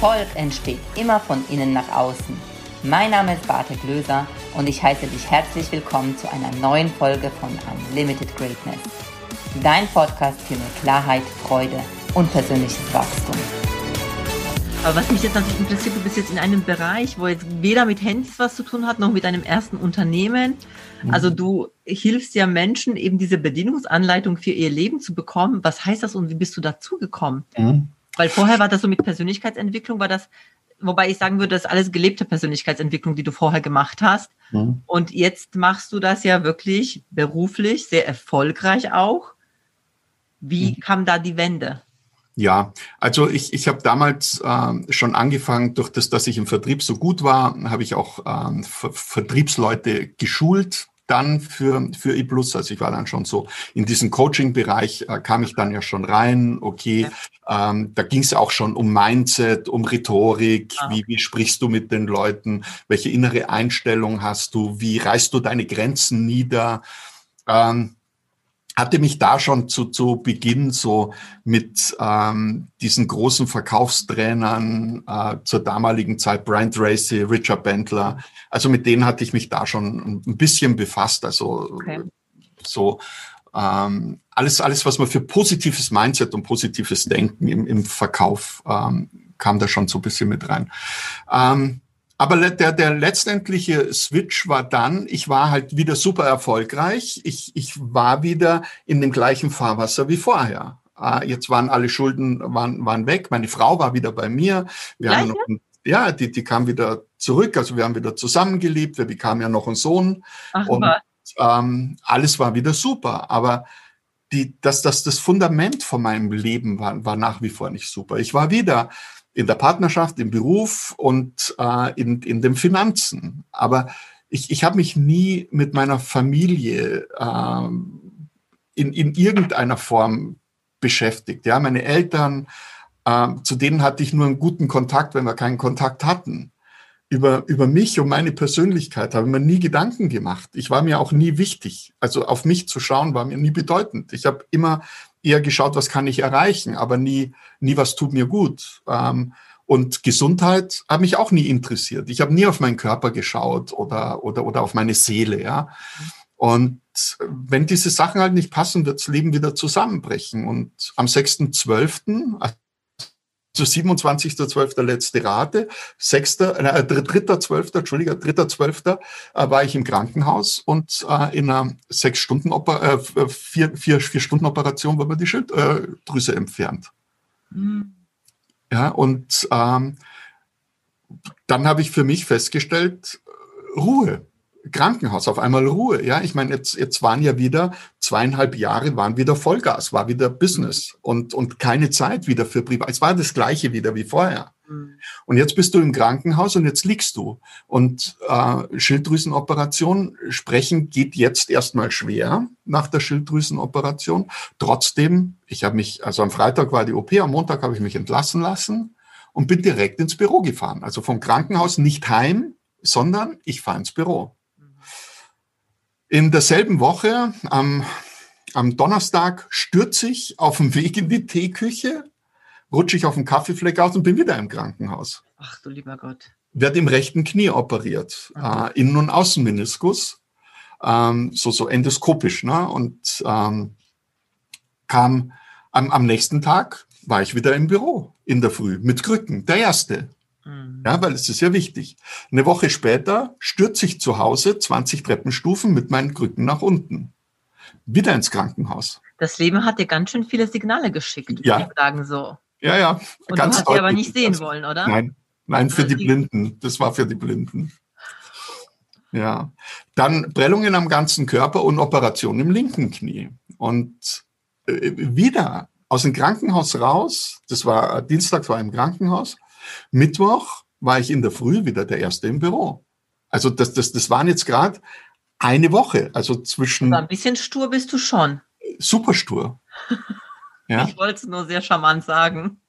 Erfolg entsteht immer von innen nach außen. Mein Name ist Bartek Löser und ich heiße dich herzlich willkommen zu einer neuen Folge von Unlimited Greatness. Dein Podcast für mehr Klarheit, Freude und persönliches Wachstum. Aber was mich jetzt natürlich interessiert, du bist jetzt in einem Bereich, wo jetzt weder mit Handys was zu tun hat, noch mit einem ersten Unternehmen. Mhm. Also du hilfst ja Menschen, eben diese Bedienungsanleitung für ihr Leben zu bekommen. Was heißt das und wie bist du dazu gekommen? Mhm. Weil vorher war das so mit Persönlichkeitsentwicklung, war das, wobei ich sagen würde, das ist alles gelebte Persönlichkeitsentwicklung, die du vorher gemacht hast. Mhm. Und jetzt machst du das ja wirklich beruflich, sehr erfolgreich auch. Wie mhm. kam da die Wende? Ja, also ich, ich habe damals äh, schon angefangen, durch das, dass ich im Vertrieb so gut war, habe ich auch ähm, Ver Vertriebsleute geschult dann für, für E+. Also ich war dann schon so in diesen Coaching-Bereich, äh, kam ich dann ja schon rein. Okay, ja. ähm, da ging es auch schon um Mindset, um Rhetorik. Ah. Wie, wie sprichst du mit den Leuten? Welche innere Einstellung hast du? Wie reißt du deine Grenzen nieder? Ähm, hatte mich da schon zu, zu Beginn so mit ähm, diesen großen Verkaufstrainern äh, zur damaligen Zeit, Brian Tracy, Richard Bentler, also mit denen hatte ich mich da schon ein bisschen befasst. Also okay. so ähm, alles, alles, was man für positives Mindset und positives Denken im, im Verkauf ähm, kam da schon so ein bisschen mit rein. Ähm, aber der, der letztendliche Switch war dann, ich war halt wieder super erfolgreich. Ich, ich war wieder in dem gleichen Fahrwasser wie vorher. Ah, jetzt waren alle Schulden waren, waren weg. Meine Frau war wieder bei mir. Wir haben noch, ja, die, die kam wieder zurück. Also wir haben wieder zusammengelebt. Wir bekamen ja noch einen Sohn. Ach, und ähm, alles war wieder super. Aber die, das, das, das Fundament von meinem Leben war, war nach wie vor nicht super. Ich war wieder in der Partnerschaft, im Beruf und äh, in, in den Finanzen. Aber ich, ich habe mich nie mit meiner Familie äh, in, in irgendeiner Form beschäftigt. Ja, meine Eltern, äh, zu denen hatte ich nur einen guten Kontakt, wenn wir keinen Kontakt hatten. Über, über mich und meine Persönlichkeit habe ich mir nie Gedanken gemacht. Ich war mir auch nie wichtig. Also auf mich zu schauen war mir nie bedeutend. Ich habe immer eher geschaut, was kann ich erreichen, aber nie, nie was tut mir gut. Ähm, und Gesundheit hat mich auch nie interessiert. Ich habe nie auf meinen Körper geschaut oder, oder, oder auf meine Seele, ja. Und wenn diese Sachen halt nicht passen, wird das Leben wieder zusammenbrechen. Und am 6.12., also 27.12. letzte Rate, 6., äh, 3.12., Entschuldigung, 3.12. Äh, war ich im Krankenhaus und äh, in einer sechs Stunden äh, vier, vier, vier Stunden Operation wurde mir die Schilddrüse entfernt. Mhm. Ja, und ähm, dann habe ich für mich festgestellt, Ruhe. Krankenhaus, auf einmal Ruhe. Ja, ich meine, jetzt, jetzt waren ja wieder zweieinhalb Jahre, waren wieder Vollgas, war wieder Business und, und keine Zeit wieder für Privat. Es war das Gleiche wieder wie vorher. Mhm. Und jetzt bist du im Krankenhaus und jetzt liegst du. Und äh, Schilddrüsenoperation sprechen geht jetzt erstmal schwer nach der Schilddrüsenoperation. Trotzdem, ich habe mich, also am Freitag war die OP, am Montag habe ich mich entlassen lassen und bin direkt ins Büro gefahren. Also vom Krankenhaus nicht heim, sondern ich fahre ins Büro. In derselben Woche, am, am Donnerstag, stürze ich auf dem Weg in die Teeküche, rutsche ich auf den Kaffeefleck aus und bin wieder im Krankenhaus. Ach du lieber Gott. Werd im rechten Knie operiert, äh, Innen- und Außenmeniskus, ähm, so, so endoskopisch. Ne? Und ähm, kam am, am nächsten Tag, war ich wieder im Büro in der Früh mit Krücken, der erste. Mhm. Ja, weil es ist ja wichtig. Eine Woche später stürze ich zu Hause 20 Treppenstufen mit meinen Krücken nach unten. Wieder ins Krankenhaus. Das Leben hat dir ganz schön viele Signale geschickt, ja. ich sagen so. Ja, ja. Und ganz du hast die aber nicht sehen also, wollen, oder? Nein, nein, für die Blinden. Das war für die Blinden. Ja. Dann Prellungen am ganzen Körper und Operation im linken Knie. Und äh, wieder aus dem Krankenhaus raus, das war Dienstag, war im Krankenhaus, Mittwoch war ich in der Früh wieder der Erste im Büro. Also das, das, das waren jetzt gerade eine Woche. Also zwischen. Aber ein bisschen stur bist du schon. Super stur. ja. Ich wollte es nur sehr charmant sagen.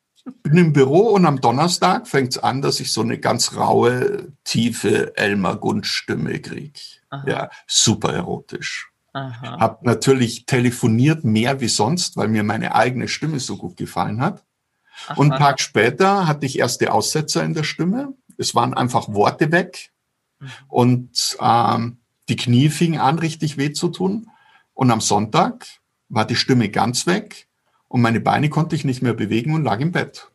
Bin im Büro und am Donnerstag fängt es an, dass ich so eine ganz raue, tiefe Elmar Gund-Stimme kriege. Ja, super erotisch. Aha. Hab natürlich telefoniert mehr wie sonst, weil mir meine eigene Stimme so gut gefallen hat. Ach, und einen Tag später hatte ich erste Aussetzer in der Stimme. Es waren einfach Worte weg. Mhm. Und ähm, die Knie fingen an, richtig weh zu tun. Und am Sonntag war die Stimme ganz weg und meine Beine konnte ich nicht mehr bewegen und lag im Bett.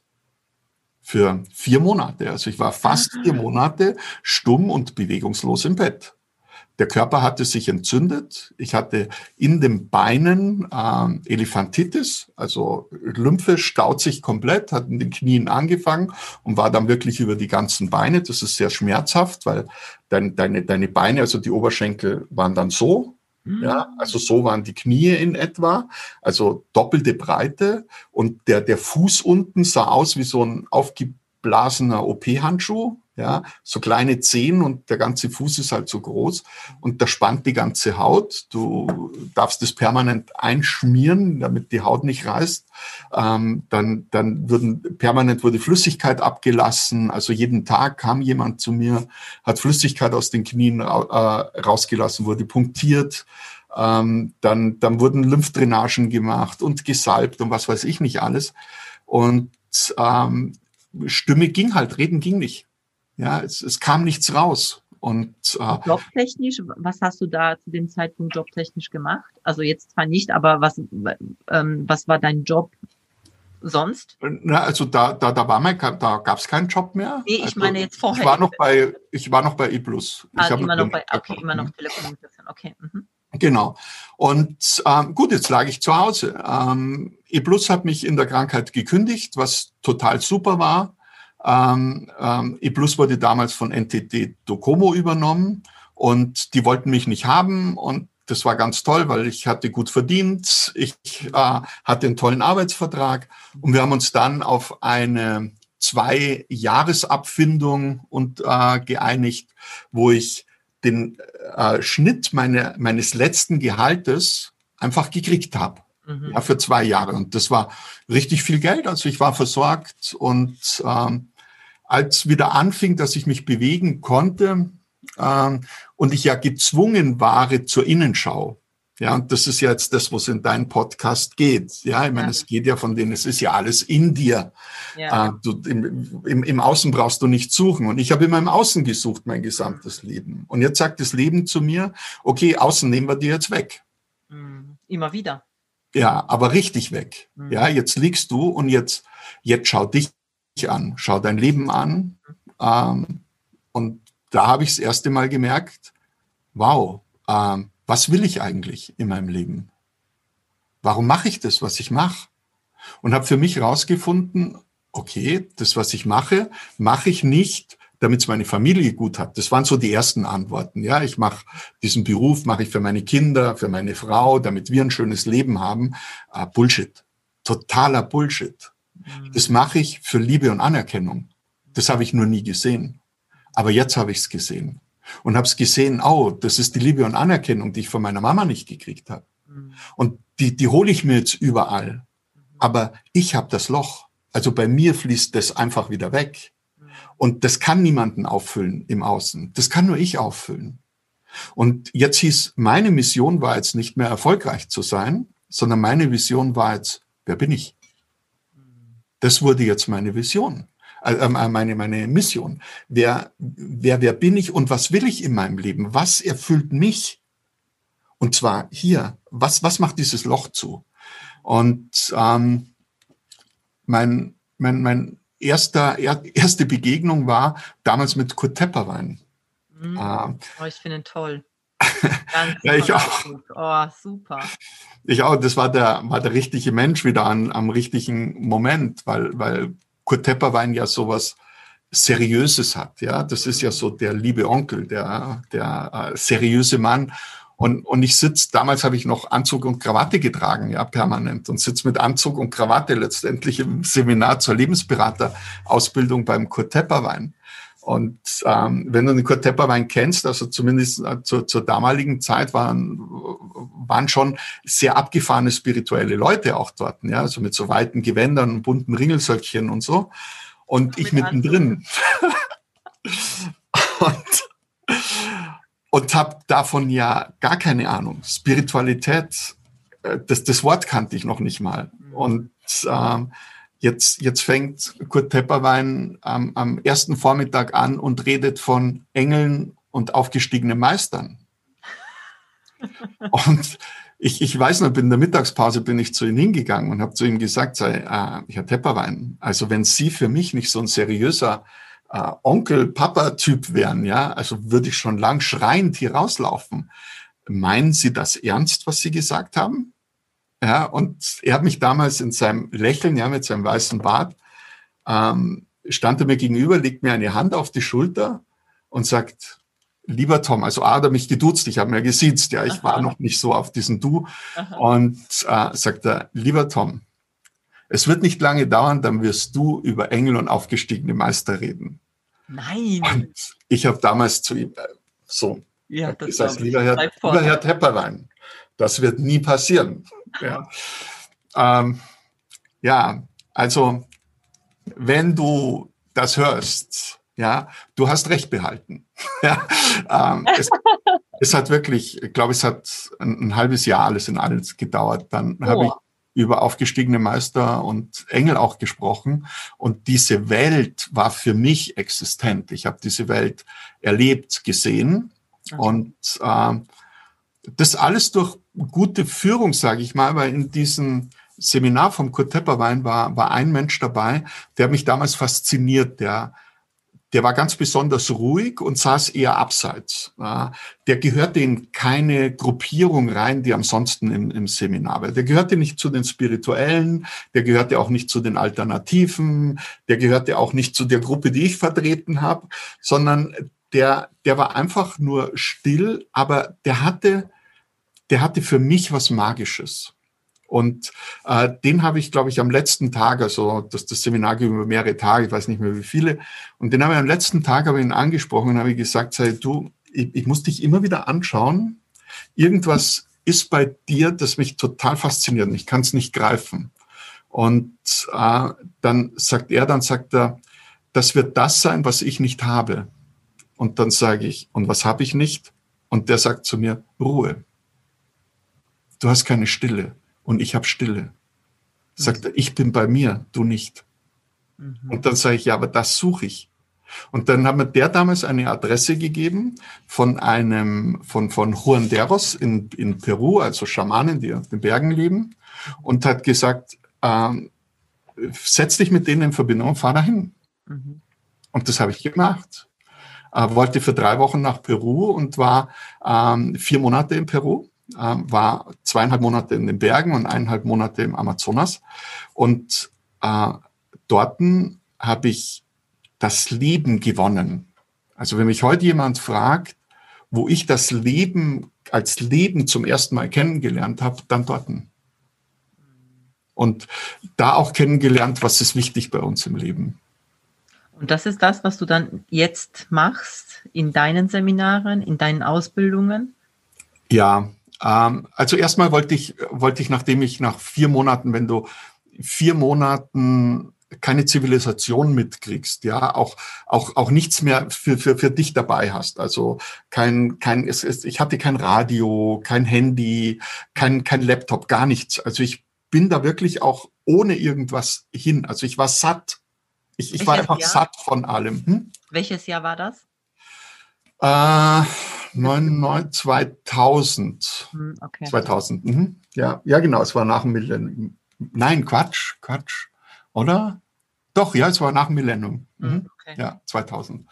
Für vier Monate. Also ich war fast vier ah. Monate stumm und bewegungslos im Bett. Der Körper hatte sich entzündet. Ich hatte in den Beinen ähm, Elephantitis, also Lymphe staut sich komplett, hat in den Knien angefangen und war dann wirklich über die ganzen Beine. Das ist sehr schmerzhaft, weil dein, deine, deine Beine, also die Oberschenkel waren dann so. Mhm. Ja, also so waren die Knie in etwa, also doppelte Breite und der, der Fuß unten sah aus wie so ein aufgeblasener OP-Handschuh, ja, so kleine Zehen und der ganze Fuß ist halt so groß und da spannt die ganze Haut. Du darfst es permanent einschmieren, damit die Haut nicht reißt. Ähm, dann, dann würden, permanent wurde Flüssigkeit abgelassen. Also jeden Tag kam jemand zu mir, hat Flüssigkeit aus den Knien äh, rausgelassen, wurde punktiert. Ähm, dann, dann wurden Lymphdrainagen gemacht und gesalbt und was weiß ich nicht alles. Und ähm, Stimme ging halt, reden ging nicht. Ja, es, es kam nichts raus. Und äh, jobtechnisch, was hast du da zu dem Zeitpunkt jobtechnisch gemacht? Also jetzt zwar nicht, aber was, ähm, was war dein Job sonst? Na, also da, da, da war mein, da gab es keinen Job mehr. Nee, ich also, meine jetzt vorher. Ich war noch bei, ich war noch bei E+. Ich ah, immer noch bei, okay, immer noch Telekommunikation, okay. Mhm. Genau. Und ähm, gut, jetzt lag ich zu Hause. Ähm, E Plus hat mich in der Krankheit gekündigt, was total super war. Ähm, ähm, ePlus wurde damals von NTT Docomo übernommen und die wollten mich nicht haben und das war ganz toll, weil ich hatte gut verdient, ich äh, hatte einen tollen Arbeitsvertrag und wir haben uns dann auf eine zwei Jahresabfindung und äh, geeinigt, wo ich den äh, Schnitt meine, meines letzten Gehaltes einfach gekriegt habe. Mhm. Ja, für zwei Jahre. Und das war richtig viel Geld. Also ich war versorgt und ähm, als wieder anfing, dass ich mich bewegen konnte ähm, und ich ja gezwungen war zur Innenschau. Ja, und das ist ja jetzt das, was in deinem Podcast geht. Ja, ich meine, ja. es geht ja von denen, es ist ja alles in dir. Ja. Äh, du, im, im, Im Außen brauchst du nicht suchen. Und ich habe immer im Außen gesucht, mein gesamtes Leben. Und jetzt sagt das Leben zu mir, okay, außen nehmen wir dir jetzt weg. Mhm. Immer wieder. Ja, aber richtig weg. Mhm. Ja, jetzt liegst du und jetzt, jetzt schau dich an, schau dein Leben an. Ähm, und da habe ich das erste Mal gemerkt, wow, ähm, was will ich eigentlich in meinem Leben? Warum mache ich das, was ich mache? Und habe für mich herausgefunden, okay, das, was ich mache, mache ich nicht, damit es meine Familie gut hat. Das waren so die ersten Antworten. Ja, ich mache diesen Beruf, mache ich für meine Kinder, für meine Frau, damit wir ein schönes Leben haben. Äh, Bullshit, totaler Bullshit. Das mache ich für Liebe und Anerkennung. Das habe ich nur nie gesehen. Aber jetzt habe ich es gesehen. Und habe es gesehen, oh, das ist die Liebe und Anerkennung, die ich von meiner Mama nicht gekriegt habe. Und die, die hole ich mir jetzt überall. Aber ich habe das Loch. Also bei mir fließt das einfach wieder weg. Und das kann niemanden auffüllen im Außen. Das kann nur ich auffüllen. Und jetzt hieß, meine Mission war jetzt nicht mehr erfolgreich zu sein, sondern meine Vision war jetzt, wer bin ich? Das wurde jetzt meine Vision, äh, äh, meine, meine Mission. Wer, wer, wer bin ich und was will ich in meinem Leben? Was erfüllt mich? Und zwar hier. Was, was macht dieses Loch zu? Und ähm, mein, mein, mein erster, er, erste Begegnung war damals mit Kurt Tepperwein. Mhm. Äh, oh, ich finde ihn toll. Ja, ich auch. Oh, super. Ich auch, das war der, war der richtige Mensch wieder an, am richtigen Moment, weil, weil Kurt Tepperwein ja sowas Seriöses hat, ja. Das ist ja so der liebe Onkel, der, der äh, seriöse Mann. Und, und ich sitze, damals habe ich noch Anzug und Krawatte getragen, ja, permanent und sitze mit Anzug und Krawatte letztendlich im Seminar zur Lebensberaterausbildung beim Kurt Tepperwein. Und ähm, wenn du den Kurt Tepperwein kennst, also zumindest äh, zu, zur damaligen Zeit waren, waren schon sehr abgefahrene spirituelle Leute auch dort, ja, also mit so weiten Gewändern und bunten Ringelsöckchen und so. Und ich mittendrin. und und habe davon ja gar keine Ahnung. Spiritualität, äh, das, das Wort kannte ich noch nicht mal. Und ähm, Jetzt, jetzt fängt Kurt Tepperwein am, am ersten Vormittag an und redet von Engeln und aufgestiegenen Meistern. Und ich, ich weiß noch, in der Mittagspause bin ich zu ihm hingegangen und habe zu ihm gesagt, sei, äh, Herr Tepperwein, also wenn Sie für mich nicht so ein seriöser äh, Onkel-Papa-Typ wären, ja, also würde ich schon lang schreiend hier rauslaufen. Meinen Sie das ernst, was Sie gesagt haben? Ja, und er hat mich damals in seinem Lächeln, ja, mit seinem weißen Bart, ähm, stand er mir gegenüber, legt mir eine Hand auf die Schulter und sagt, lieber Tom, also A, hat er mich geduzt, ich habe mir gesiezt, ja, ich Aha. war noch nicht so auf diesen Du. Aha. Und äh, sagt er, lieber Tom, es wird nicht lange dauern, dann wirst du über Engel und aufgestiegene Meister reden. Nein. Und ich habe damals zu ihm äh, so ja, das gesagt, lieber Herr, lieber Herr Tepperwein, das wird nie passieren. Ja. Ähm, ja, also wenn du das hörst, ja, du hast recht behalten. ja, ähm, es, es, hat wirklich, ich glaube, es hat ein, ein, halbes Jahr alles in alles gedauert. Dann oh. habe ich über aufgestiegene Meister und Engel auch gesprochen. Und diese Welt war für mich existent. Ich habe diese Welt erlebt, gesehen. Und äh, das alles durch gute Führung, sage ich mal, weil in diesem Seminar vom Kurt Tepperwein war, war ein Mensch dabei, der mich damals fasziniert, der der war ganz besonders ruhig und saß eher abseits. Der gehörte in keine Gruppierung rein, die ansonsten im, im Seminar war. Der gehörte nicht zu den Spirituellen, der gehörte auch nicht zu den Alternativen, der gehörte auch nicht zu der Gruppe, die ich vertreten habe, sondern der, der war einfach nur still, aber der hatte, der hatte für mich was Magisches. Und äh, den habe ich, glaube ich, am letzten Tag, also das, das Seminar ging über mehrere Tage, ich weiß nicht mehr wie viele, und den habe ich am letzten Tag ich ihn angesprochen und habe gesagt, sei du, ich, ich muss dich immer wieder anschauen. Irgendwas ist bei dir, das mich total fasziniert. Ich kann es nicht greifen. Und äh, dann sagt er, dann sagt er, das wird das sein, was ich nicht habe. Und dann sage ich, und was habe ich nicht? Und der sagt zu mir, Ruhe. Du hast keine Stille und ich habe Stille. Sagt er, ich bin bei mir, du nicht. Mhm. Und dann sage ich, ja, aber das suche ich. Und dann hat mir der damals eine Adresse gegeben von einem, von, von Juanderos in, in Peru, also Schamanen, die auf den Bergen leben, und hat gesagt, ähm, setz dich mit denen in Verbindung und fahr dahin. Mhm. Und das habe ich gemacht. Äh, wollte für drei Wochen nach Peru und war ähm, vier Monate in Peru war zweieinhalb Monate in den Bergen und eineinhalb Monate im Amazonas. Und äh, dort habe ich das Leben gewonnen. Also wenn mich heute jemand fragt, wo ich das Leben als Leben zum ersten Mal kennengelernt habe, dann dort. Und da auch kennengelernt, was ist wichtig bei uns im Leben. Und das ist das, was du dann jetzt machst in deinen Seminaren, in deinen Ausbildungen? Ja, ähm, also erstmal wollte ich, wollte ich, nachdem ich nach vier Monaten, wenn du vier Monaten keine Zivilisation mitkriegst, ja, auch, auch, auch nichts mehr für, für, für dich dabei hast. Also kein, kein, es, es, ich hatte kein Radio, kein Handy, kein, kein Laptop, gar nichts. Also ich bin da wirklich auch ohne irgendwas hin. Also ich war satt. Ich, ich war einfach Jahr? satt von allem. Hm? Welches Jahr war das? Äh, 99, 2000. Hm, okay. 2000. Mhm. Ja, ja, genau. Es war nach dem Millennium. Nein, Quatsch, Quatsch. Oder? Doch, ja, es war nach dem Millennium. Hm, mhm. Okay. Ja, 2000.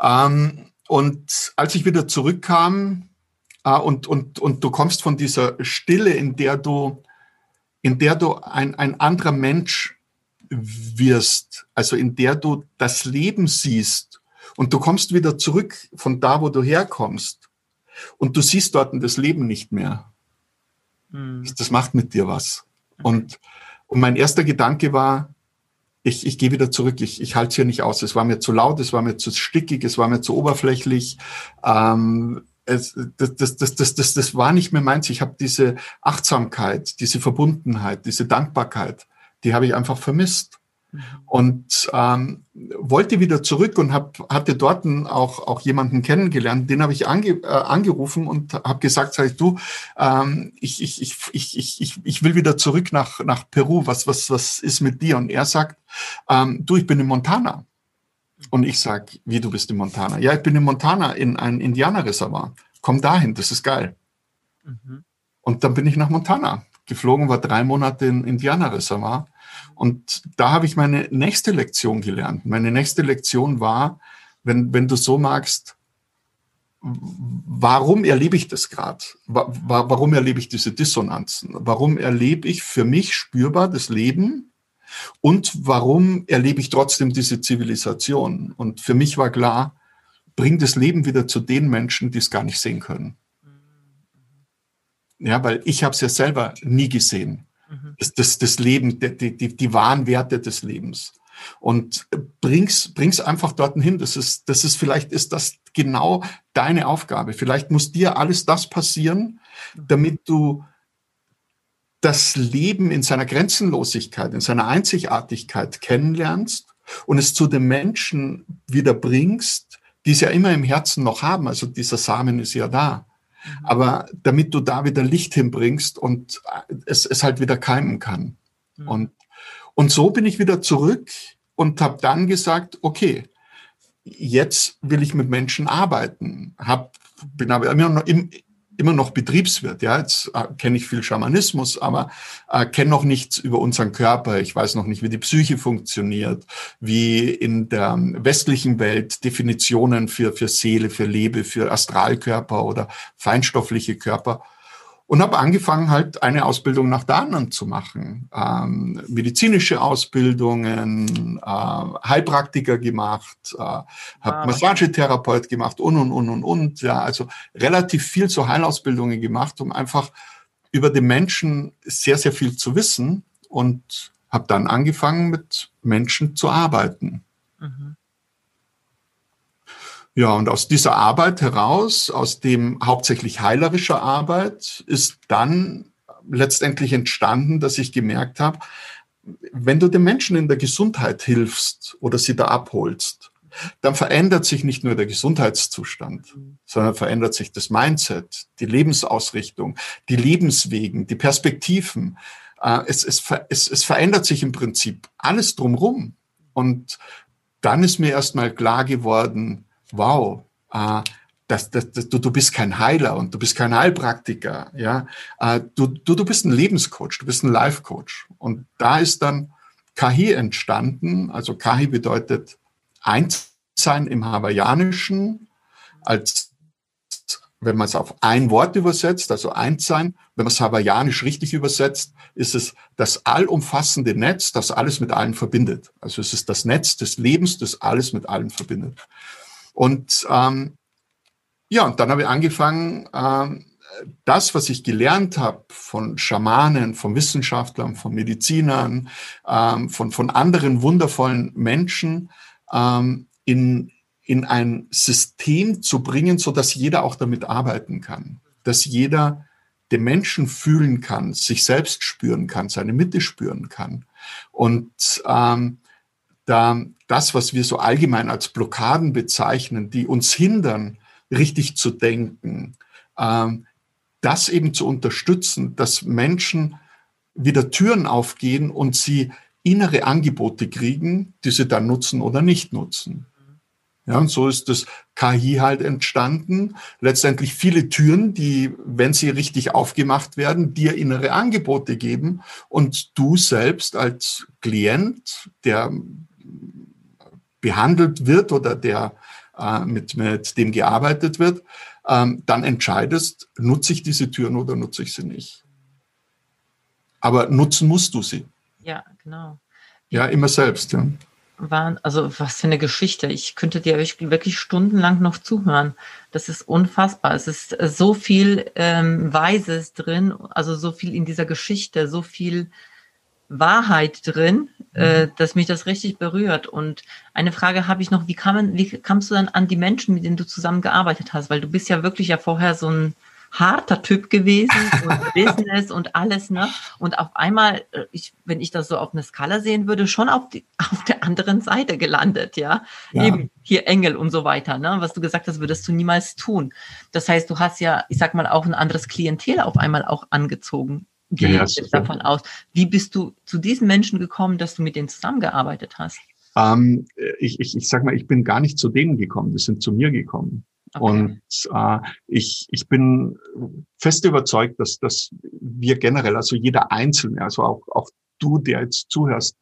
Ähm, und als ich wieder zurückkam äh, und, und, und du kommst von dieser Stille, in der du, in der du ein, ein anderer Mensch wirst, also in der du das Leben siehst und du kommst wieder zurück von da, wo du herkommst. Und du siehst dort das Leben nicht mehr. Mhm. Das macht mit dir was. Und, und mein erster Gedanke war, ich, ich gehe wieder zurück, ich, ich halte es hier nicht aus. Es war mir zu laut, es war mir zu stickig, es war mir zu oberflächlich. Ähm, es, das, das, das, das, das, das war nicht mehr meins. Ich habe diese Achtsamkeit, diese Verbundenheit, diese Dankbarkeit, die habe ich einfach vermisst. Und ähm, wollte wieder zurück und hab, hatte dort auch, auch jemanden kennengelernt, den habe ich ange, äh, angerufen und habe gesagt, sag ich, du, ähm, ich, ich, ich, ich, ich, ich will wieder zurück nach, nach Peru, was, was, was ist mit dir? Und er sagt, ähm, du, ich bin in Montana. Und ich sag, wie du bist in Montana? Ja, ich bin in Montana in ein Indianerreservat. Komm dahin, das ist geil. Mhm. Und dann bin ich nach Montana geflogen, war drei Monate in Indianerreservat und da habe ich meine nächste Lektion gelernt. Meine nächste Lektion war, wenn, wenn du so magst, warum erlebe ich das gerade? Warum erlebe ich diese Dissonanzen? Warum erlebe ich für mich spürbar das Leben? Und warum erlebe ich trotzdem diese Zivilisation? Und für mich war klar, bring das Leben wieder zu den Menschen, die es gar nicht sehen können. Ja, weil ich habe es ja selber nie gesehen. Mhm. Das, das, das Leben, die, die, die wahren Werte des Lebens. Und bring's, bring's einfach dorthin hin. Das ist, das ist, vielleicht ist das genau deine Aufgabe. Vielleicht muss dir alles das passieren, mhm. damit du das Leben in seiner Grenzenlosigkeit, in seiner Einzigartigkeit kennenlernst und es zu den Menschen wieder bringst, die es ja immer im Herzen noch haben. Also dieser Samen ist ja da. Mhm. Aber damit du da wieder Licht hinbringst und es, es halt wieder keimen kann. Mhm. Und, und so bin ich wieder zurück und habe dann gesagt, okay, jetzt will ich mit Menschen arbeiten. Hab, bin aber immer noch, im, immer noch Betriebswirt. Ja, jetzt äh, kenne ich viel Schamanismus, aber äh, kenne noch nichts über unseren Körper. Ich weiß noch nicht, wie die Psyche funktioniert, wie in der westlichen Welt Definitionen für für Seele, für Lebe, für Astralkörper oder feinstoffliche Körper und habe angefangen, halt eine Ausbildung nach der anderen zu machen. Ähm, medizinische Ausbildungen, äh, Heilpraktiker gemacht, äh, habe ah, Massagetherapeut gemacht und, und, und, und, und. Ja, also relativ viel zu Heilausbildungen gemacht, um einfach über den Menschen sehr, sehr viel zu wissen und habe dann angefangen, mit Menschen zu arbeiten. Mhm. Ja, und aus dieser Arbeit heraus, aus dem hauptsächlich heilerischer Arbeit, ist dann letztendlich entstanden, dass ich gemerkt habe, wenn du den Menschen in der Gesundheit hilfst oder sie da abholst, dann verändert sich nicht nur der Gesundheitszustand, sondern verändert sich das Mindset, die Lebensausrichtung, die Lebenswegen, die Perspektiven. Äh, es, es, es, es verändert sich im Prinzip alles drumherum. Und dann ist mir erstmal klar geworden, wow, äh, das, das, das, du, du bist kein Heiler und du bist kein Heilpraktiker, ja. Äh, du, du, du bist ein Lebenscoach, du bist ein Life-Coach. Und da ist dann Kahi entstanden. Also Kahi bedeutet Einssein im Hawaiianischen, als wenn man es auf ein Wort übersetzt, also Einssein, wenn man es hawaiianisch richtig übersetzt, ist es das allumfassende Netz, das alles mit allen verbindet. Also es ist das Netz des Lebens, das alles mit allen verbindet. Und ähm, ja, und dann habe ich angefangen, ähm, das, was ich gelernt habe von Schamanen, von Wissenschaftlern, von Medizinern, ähm, von, von anderen wundervollen Menschen ähm, in, in ein System zu bringen, so dass jeder auch damit arbeiten kann, dass jeder den Menschen fühlen kann, sich selbst spüren kann, seine Mitte spüren kann. Und ähm, da das, was wir so allgemein als Blockaden bezeichnen, die uns hindern, richtig zu denken, ähm, das eben zu unterstützen, dass Menschen wieder Türen aufgehen und sie innere Angebote kriegen, die sie dann nutzen oder nicht nutzen. Ja, und so ist das KI halt entstanden. Letztendlich viele Türen, die, wenn sie richtig aufgemacht werden, dir innere Angebote geben und du selbst als Klient, der behandelt wird oder der äh, mit, mit dem gearbeitet wird, ähm, dann entscheidest, nutze ich diese Türen oder nutze ich sie nicht. Aber nutzen musst du sie. Ja, genau. Ja, immer selbst. Ja. Waren, also was für eine Geschichte. Ich könnte dir wirklich stundenlang noch zuhören. Das ist unfassbar. Es ist so viel ähm, Weises drin, also so viel in dieser Geschichte, so viel Wahrheit drin, äh, mhm. dass mich das richtig berührt. Und eine Frage habe ich noch, wie, kam, wie kamst du dann an die Menschen, mit denen du zusammengearbeitet hast? Weil du bist ja wirklich ja vorher so ein harter Typ gewesen und Business und alles, ne? Und auf einmal, äh, ich, wenn ich das so auf einer Skala sehen würde, schon auf, die, auf der anderen Seite gelandet, ja? ja? Eben hier Engel und so weiter, ne? Was du gesagt hast, würdest du niemals tun. Das heißt, du hast ja, ich sag mal, auch ein anderes Klientel auf einmal auch angezogen. Gehe ja, jetzt davon aus. Wie bist du zu diesen Menschen gekommen, dass du mit denen zusammengearbeitet hast? Ähm, ich, ich, ich sag mal, ich bin gar nicht zu denen gekommen, die sind zu mir gekommen. Okay. Und äh, ich, ich bin fest überzeugt, dass, dass wir generell, also jeder Einzelne, also auch, auch du, der jetzt zuhörst,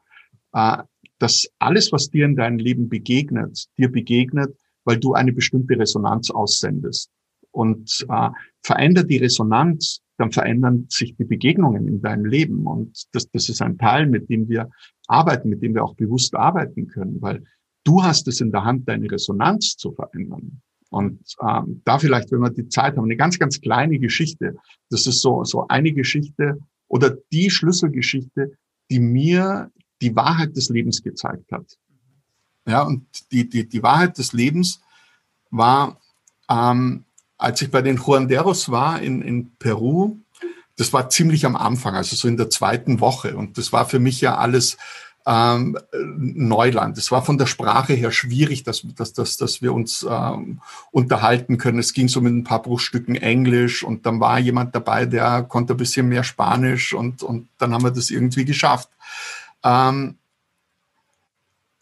äh, dass alles, was dir in deinem Leben begegnet, dir begegnet, weil du eine bestimmte Resonanz aussendest. Und äh, verändert die Resonanz, dann verändern sich die Begegnungen in deinem Leben. Und das, das ist ein Teil, mit dem wir arbeiten, mit dem wir auch bewusst arbeiten können, weil du hast es in der Hand, deine Resonanz zu verändern. Und ähm, da vielleicht, wenn wir die Zeit haben, eine ganz, ganz kleine Geschichte. Das ist so, so eine Geschichte oder die Schlüsselgeschichte, die mir die Wahrheit des Lebens gezeigt hat. Ja, und die, die, die Wahrheit des Lebens war, ähm, als ich bei den Juanderos war in, in Peru, das war ziemlich am Anfang, also so in der zweiten Woche. Und das war für mich ja alles ähm, Neuland. Es war von der Sprache her schwierig, dass, dass, dass, dass wir uns ähm, unterhalten können. Es ging so mit ein paar Bruchstücken Englisch und dann war jemand dabei, der konnte ein bisschen mehr Spanisch und, und dann haben wir das irgendwie geschafft. Ähm,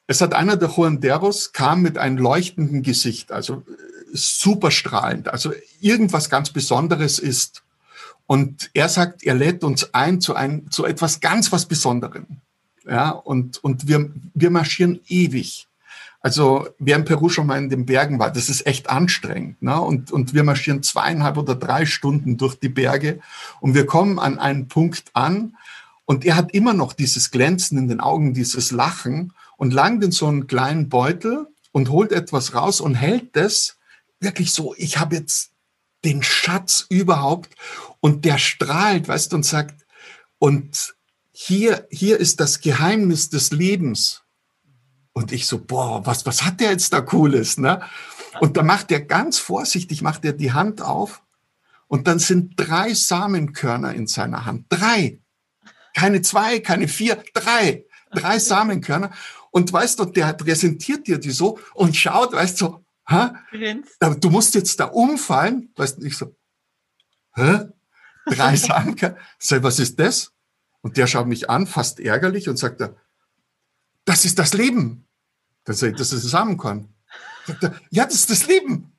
es hat einer der Juanderos kam mit einem leuchtenden Gesicht, also super strahlend, also irgendwas ganz Besonderes ist. Und er sagt, er lädt uns ein zu, ein, zu etwas ganz was Besonderem. Ja, und, und wir, wir marschieren ewig. Also wer in Peru schon mal in den Bergen war, das ist echt anstrengend. Ne? Und, und wir marschieren zweieinhalb oder drei Stunden durch die Berge und wir kommen an einen Punkt an und er hat immer noch dieses Glänzen in den Augen, dieses Lachen und langt in so einen kleinen Beutel und holt etwas raus und hält das wirklich so, ich habe jetzt den Schatz überhaupt und der strahlt, weißt du, und sagt, und hier, hier ist das Geheimnis des Lebens. Und ich so, boah, was, was hat der jetzt da Cooles, ne? Und da macht er ganz vorsichtig, macht er die Hand auf und dann sind drei Samenkörner in seiner Hand. Drei. Keine zwei, keine vier, drei. Drei Samenkörner. Und weißt du, der präsentiert dir die so und schaut, weißt du, hä? Du musst jetzt da umfallen. Weißt du, ich so, hä? Drei Samenkörner? Sag, was ist das? Und der schaut mich an, fast ärgerlich und sagt, das ist das Leben. Dann sage ich, das ist das Samenkorn. Sagt er, ja, das ist das Leben.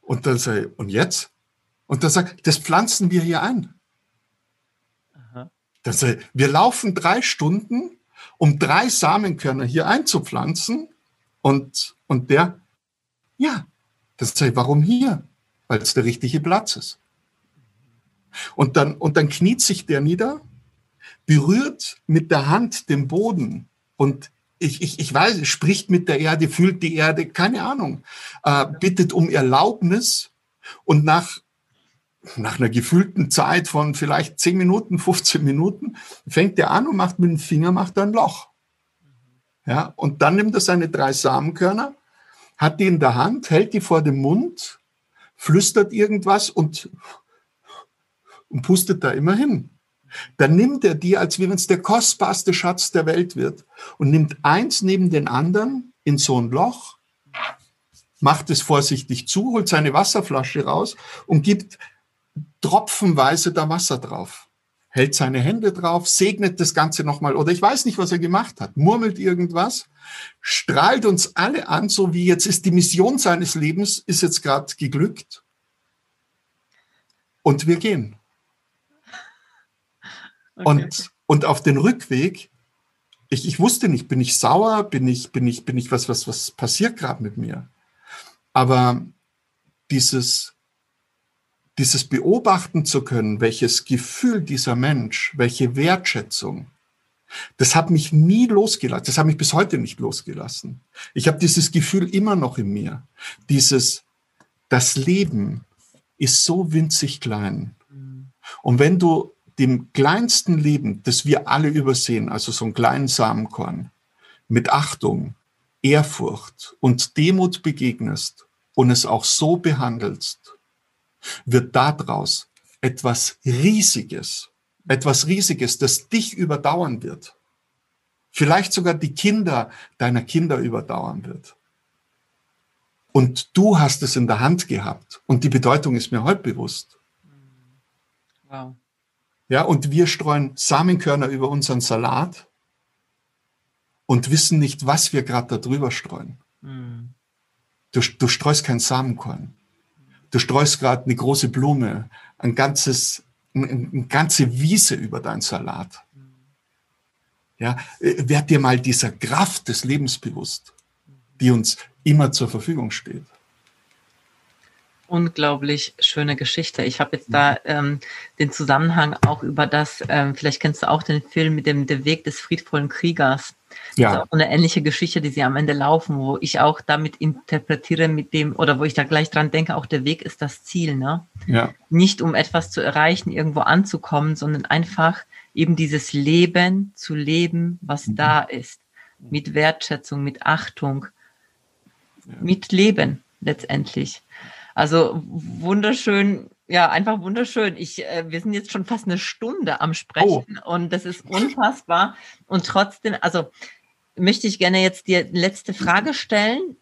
Und dann sage ich, und jetzt? Und dann sagt er, das pflanzen wir hier ein. Dann sage ich, wir laufen drei Stunden, um drei Samenkörner hier einzupflanzen. Und, und der, ja, das ich, warum hier? Weil es der richtige Platz ist. Und dann, und dann kniet sich der nieder berührt mit der Hand den Boden und ich, ich, ich weiß, spricht mit der Erde, fühlt die Erde, keine Ahnung, äh, bittet um Erlaubnis und nach, nach einer gefühlten Zeit von vielleicht 10 Minuten, 15 Minuten, fängt er an und macht mit dem Finger macht ein Loch. Ja, und dann nimmt er seine drei Samenkörner, hat die in der Hand, hält die vor dem Mund, flüstert irgendwas und, und pustet da immer hin dann nimmt er die, als wenn es der kostbarste Schatz der Welt wird und nimmt eins neben den anderen in so ein Loch, macht es vorsichtig zu, holt seine Wasserflasche raus und gibt tropfenweise da Wasser drauf. Hält seine Hände drauf, segnet das Ganze nochmal oder ich weiß nicht, was er gemacht hat, murmelt irgendwas, strahlt uns alle an, so wie jetzt ist die Mission seines Lebens, ist jetzt gerade geglückt. Und wir gehen. Okay. Und, und auf den Rückweg, ich, ich wusste nicht, bin ich sauer, bin ich, bin ich, bin ich, was, was, was passiert gerade mit mir? Aber dieses, dieses beobachten zu können, welches Gefühl dieser Mensch, welche Wertschätzung, das hat mich nie losgelassen. Das hat mich bis heute nicht losgelassen. Ich habe dieses Gefühl immer noch in mir. Dieses, das Leben ist so winzig klein. Und wenn du dem kleinsten Leben, das wir alle übersehen, also so einen kleinen Samenkorn, mit Achtung, Ehrfurcht und Demut begegnest und es auch so behandelst, wird daraus etwas Riesiges, etwas Riesiges, das dich überdauern wird. Vielleicht sogar die Kinder deiner Kinder überdauern wird. Und du hast es in der Hand gehabt. Und die Bedeutung ist mir heute bewusst. Wow. Ja, und wir streuen Samenkörner über unseren Salat und wissen nicht, was wir gerade darüber streuen. Mhm. Du, du streust kein Samenkorn. Du streust gerade eine große Blume, ein ganzes, eine, ganze Wiese über deinen Salat. Ja, äh, werd dir mal dieser Kraft des Lebens bewusst, die uns immer zur Verfügung steht unglaublich schöne Geschichte. Ich habe jetzt da ähm, den Zusammenhang auch über das, ähm, vielleicht kennst du auch den Film mit dem Der Weg des friedvollen Kriegers. Ja. Das ist auch eine ähnliche Geschichte, die sie am Ende laufen, wo ich auch damit interpretiere mit dem, oder wo ich da gleich dran denke, auch der Weg ist das Ziel, ne? Ja. Nicht um etwas zu erreichen, irgendwo anzukommen, sondern einfach eben dieses Leben zu leben, was mhm. da ist. Mit Wertschätzung, mit Achtung, ja. mit Leben letztendlich. Also wunderschön, ja, einfach wunderschön. Ich, äh, wir sind jetzt schon fast eine Stunde am Sprechen oh. und das ist unfassbar. Und trotzdem, also möchte ich gerne jetzt die letzte Frage stellen.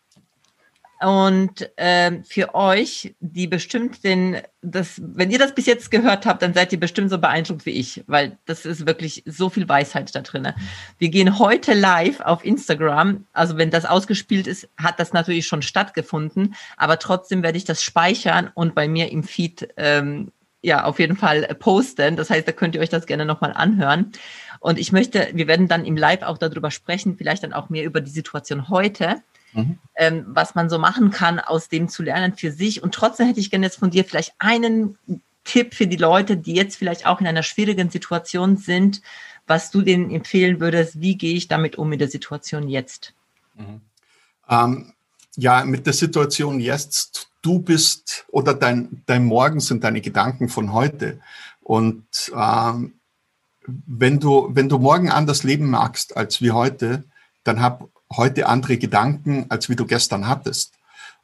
Und äh, für euch, die bestimmt den, das, wenn ihr das bis jetzt gehört habt, dann seid ihr bestimmt so beeindruckt wie ich, weil das ist wirklich so viel Weisheit da drin. Wir gehen heute live auf Instagram. Also wenn das ausgespielt ist, hat das natürlich schon stattgefunden, aber trotzdem werde ich das speichern und bei mir im Feed ähm, ja auf jeden Fall posten. Das heißt, da könnt ihr euch das gerne nochmal anhören. Und ich möchte, wir werden dann im Live auch darüber sprechen, vielleicht dann auch mehr über die Situation heute mhm. ähm, was man so machen kann, aus dem zu lernen für sich. Und trotzdem hätte ich gerne jetzt von dir vielleicht einen Tipp für die Leute, die jetzt vielleicht auch in einer schwierigen Situation sind, was du denen empfehlen würdest, wie gehe ich damit um mit der Situation jetzt? Mhm. Ähm, ja, mit der Situation jetzt, du bist oder dein, dein Morgen sind deine Gedanken von heute. Und ähm, wenn, du, wenn du morgen anders leben magst als wie heute, dann hab heute andere Gedanken, als wie du gestern hattest.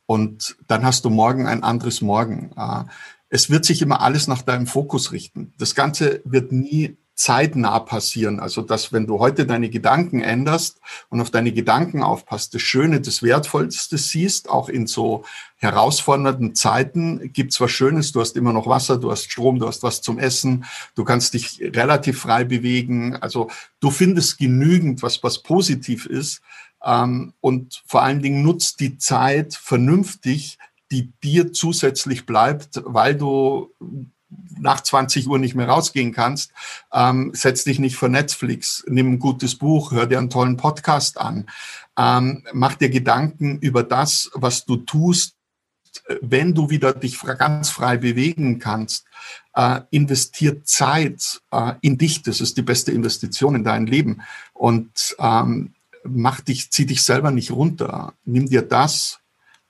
Und dann hast du morgen ein anderes Morgen. Äh, es wird sich immer alles nach deinem Fokus richten. Das Ganze wird nie zeitnah passieren. Also, dass wenn du heute deine Gedanken änderst und auf deine Gedanken aufpasst, das Schöne, das Wertvollste siehst, auch in so herausfordernden Zeiten gibt's was Schönes. Du hast immer noch Wasser, du hast Strom, du hast was zum Essen, du kannst dich relativ frei bewegen. Also, du findest genügend, was, was positiv ist. Ähm, und vor allen Dingen nutzt die Zeit vernünftig, die dir zusätzlich bleibt, weil du nach 20 Uhr nicht mehr rausgehen kannst, ähm, setz dich nicht vor Netflix, nimm ein gutes Buch, hör dir einen tollen Podcast an, ähm, mach dir Gedanken über das, was du tust, wenn du wieder dich ganz frei bewegen kannst. Äh, investiert Zeit äh, in dich, das ist die beste Investition in dein Leben. Und ähm, mach dich, zieh dich selber nicht runter. Nimm dir das,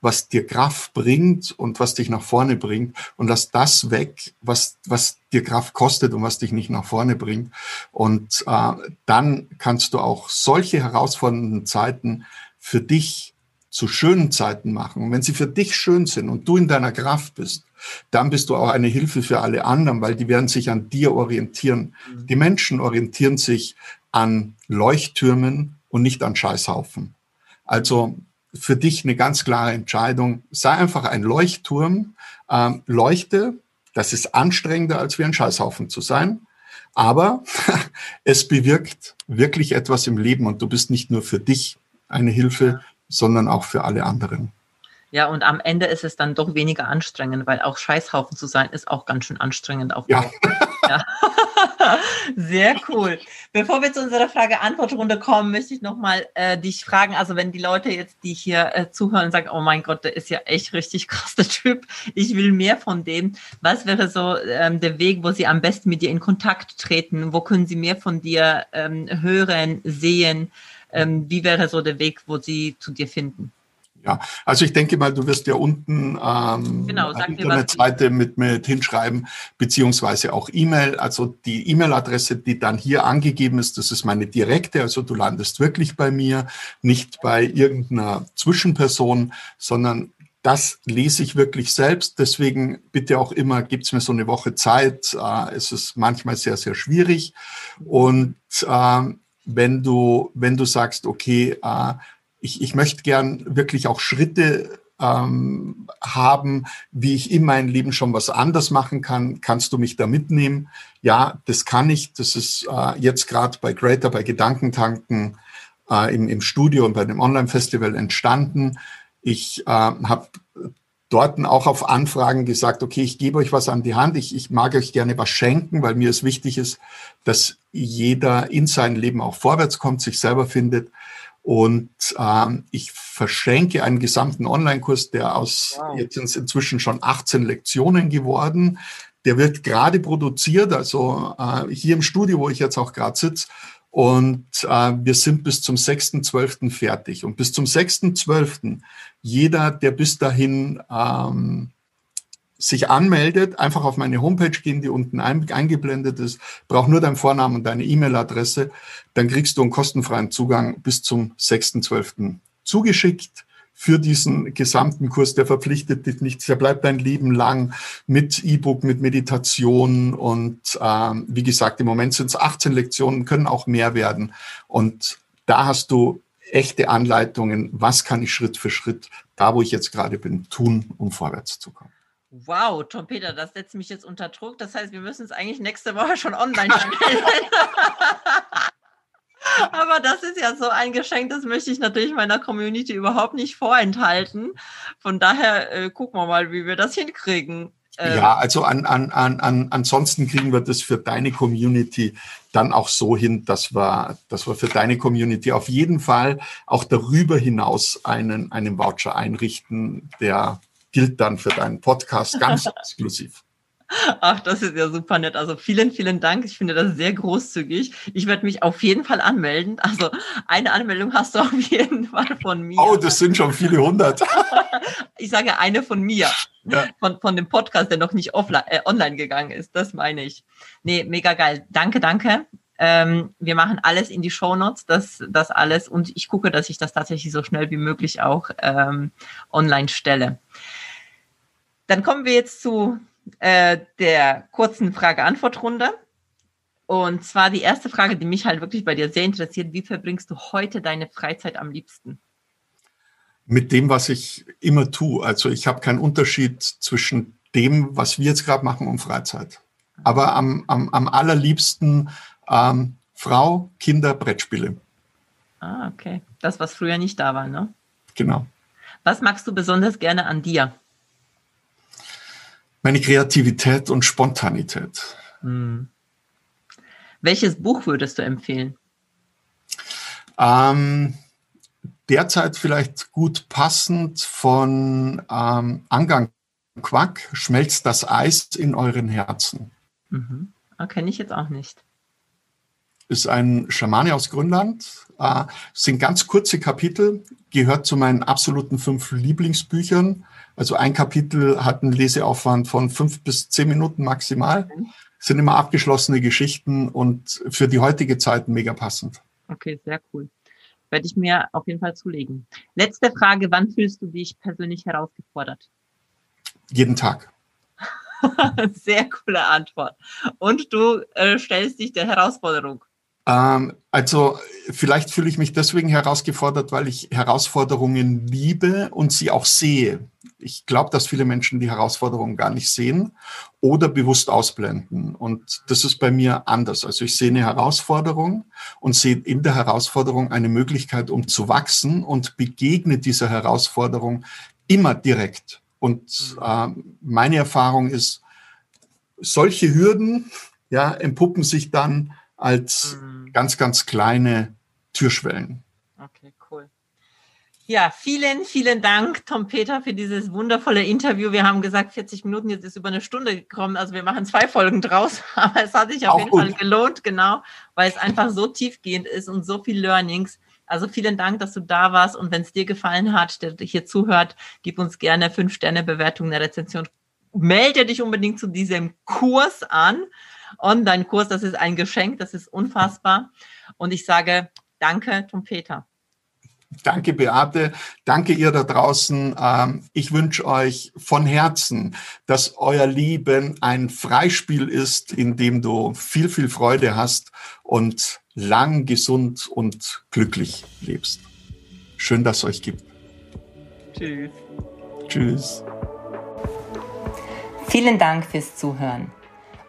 was dir Kraft bringt und was dich nach vorne bringt und lass das weg, was, was dir Kraft kostet und was dich nicht nach vorne bringt. Und äh, dann kannst du auch solche herausfordernden Zeiten für dich zu schönen Zeiten machen. Und wenn sie für dich schön sind und du in deiner Kraft bist, dann bist du auch eine Hilfe für alle anderen, weil die werden sich an dir orientieren. Mhm. Die Menschen orientieren sich an Leuchttürmen und nicht an Scheißhaufen. Also für dich eine ganz klare Entscheidung. Sei einfach ein Leuchtturm, ähm, leuchte. Das ist anstrengender, als wie ein Scheißhaufen zu sein. Aber es bewirkt wirklich etwas im Leben und du bist nicht nur für dich eine Hilfe, sondern auch für alle anderen. Ja, und am Ende ist es dann doch weniger anstrengend, weil auch Scheißhaufen zu sein ist auch ganz schön anstrengend. Auf ja. ja. Sehr cool. Bevor wir zu unserer Frage-Antwort-Runde kommen, möchte ich nochmal äh, dich fragen, also wenn die Leute jetzt, die hier äh, zuhören, sagen, oh mein Gott, der ist ja echt richtig krass, der Typ, ich will mehr von dem. Was wäre so ähm, der Weg, wo sie am besten mit dir in Kontakt treten? Wo können sie mehr von dir ähm, hören, sehen? Ähm, wie wäre so der Weg, wo sie zu dir finden? Ja, also ich denke mal, du wirst ja unten ähm, genau, eine Internetseite mit, mit hinschreiben, beziehungsweise auch E-Mail. Also die E-Mail-Adresse, die dann hier angegeben ist, das ist meine direkte. Also du landest wirklich bei mir, nicht bei irgendeiner Zwischenperson, sondern das lese ich wirklich selbst. Deswegen bitte auch immer, gibt es mir so eine Woche Zeit. Äh, es ist manchmal sehr, sehr schwierig. Und äh, wenn du, wenn du sagst, okay, äh, ich, ich möchte gern wirklich auch Schritte ähm, haben, wie ich in meinem Leben schon was anders machen kann. Kannst du mich da mitnehmen? Ja, das kann ich. Das ist äh, jetzt gerade bei Greater, bei Gedankentanken äh, im, im Studio und bei dem Online-Festival entstanden. Ich äh, habe dort auch auf Anfragen gesagt, okay, ich gebe euch was an die Hand, ich, ich mag euch gerne was schenken, weil mir es wichtig ist, dass jeder in sein Leben auch vorwärts kommt, sich selber findet. Und ähm, ich verschenke einen gesamten Online-Kurs, der aus wow. jetzt sind inzwischen schon 18 Lektionen geworden. Der wird gerade produziert, also äh, hier im Studio, wo ich jetzt auch gerade sitze. Und äh, wir sind bis zum 6.12. fertig. Und bis zum 6.12. jeder, der bis dahin ähm, sich anmeldet, einfach auf meine Homepage gehen, die unten ein, eingeblendet ist, braucht nur deinen Vornamen und deine E-Mail-Adresse, dann kriegst du einen kostenfreien Zugang bis zum 6.12. zugeschickt für diesen gesamten Kurs, der verpflichtet dich nicht, der bleibt dein Leben lang mit E-Book, mit Meditation und ähm, wie gesagt, im Moment sind es 18 Lektionen, können auch mehr werden und da hast du echte Anleitungen, was kann ich Schritt für Schritt, da wo ich jetzt gerade bin, tun, um vorwärts zu kommen. Wow, Tom Peter, das setzt mich jetzt unter Druck. Das heißt, wir müssen es eigentlich nächste Woche schon online stellen. Aber das ist ja so ein Geschenk, das möchte ich natürlich meiner Community überhaupt nicht vorenthalten. Von daher äh, gucken wir mal, wie wir das hinkriegen. Ähm, ja, also an, an, an, an, ansonsten kriegen wir das für deine Community dann auch so hin, dass wir, dass wir für deine Community auf jeden Fall auch darüber hinaus einen, einen Voucher einrichten, der gilt dann für deinen Podcast ganz exklusiv. Ach, das ist ja super nett. Also vielen, vielen Dank. Ich finde das sehr großzügig. Ich werde mich auf jeden Fall anmelden. Also eine Anmeldung hast du auf jeden Fall von mir. Oh, das sind schon viele hundert. ich sage eine von mir. Ja. Von, von dem Podcast, der noch nicht offline, äh, online gegangen ist. Das meine ich. Nee, mega geil. Danke, danke. Ähm, wir machen alles in die Show Notes, das, das alles. Und ich gucke, dass ich das tatsächlich so schnell wie möglich auch ähm, online stelle. Dann kommen wir jetzt zu äh, der kurzen Frage-Antwort-Runde. Und zwar die erste Frage, die mich halt wirklich bei dir sehr interessiert. Wie verbringst du heute deine Freizeit am liebsten? Mit dem, was ich immer tue. Also ich habe keinen Unterschied zwischen dem, was wir jetzt gerade machen, und Freizeit. Aber am, am, am allerliebsten ähm, Frau, Kinder, Brettspiele. Ah, okay. Das, was früher nicht da war, ne? Genau. Was magst du besonders gerne an dir? Meine Kreativität und Spontanität. Hm. Welches Buch würdest du empfehlen? Ähm, derzeit vielleicht gut passend von ähm, Angang Quack, Schmelzt das Eis in euren Herzen. Mhm. Ah, Kenne ich jetzt auch nicht. Ist ein Schamane aus Grönland. Äh, sind ganz kurze Kapitel, gehört zu meinen absoluten fünf Lieblingsbüchern. Also ein Kapitel hat einen Leseaufwand von fünf bis zehn Minuten maximal. Mhm. Sind immer abgeschlossene Geschichten und für die heutige Zeit mega passend. Okay, sehr cool. Werde ich mir auf jeden Fall zulegen. Letzte Frage, wann fühlst du dich persönlich herausgefordert? Jeden Tag. sehr coole Antwort. Und du äh, stellst dich der Herausforderung. Ähm, also vielleicht fühle ich mich deswegen herausgefordert, weil ich Herausforderungen liebe und sie auch sehe. Ich glaube, dass viele Menschen die Herausforderungen gar nicht sehen oder bewusst ausblenden. Und das ist bei mir anders. Also ich sehe eine Herausforderung und sehe in der Herausforderung eine Möglichkeit, um zu wachsen und begegne dieser Herausforderung immer direkt. Und äh, meine Erfahrung ist, solche Hürden ja, empuppen sich dann als mhm. ganz, ganz kleine Türschwellen. Okay, cool. Ja, vielen, vielen Dank, Tom Peter, für dieses wundervolle Interview. Wir haben gesagt 40 Minuten, jetzt ist über eine Stunde gekommen. Also wir machen zwei Folgen draus, aber es hat sich auf Auch jeden gut. Fall gelohnt, genau, weil es einfach so tiefgehend ist und so viel Learnings. Also vielen Dank, dass du da warst und wenn es dir gefallen hat, der hier zuhört, gib uns gerne fünf Sterne Bewertung, eine Rezension. Melde dich unbedingt zu diesem Kurs an. Online-Kurs. Das ist ein Geschenk, das ist unfassbar. Und ich sage danke, Tom Peter. Danke, Beate. Danke ihr da draußen. Ähm, ich wünsche euch von Herzen, dass euer Leben ein Freispiel ist, in dem du viel, viel Freude hast und lang, gesund und glücklich lebst. Schön, dass es euch gibt. Tschüss. Tschüss. Vielen Dank fürs Zuhören.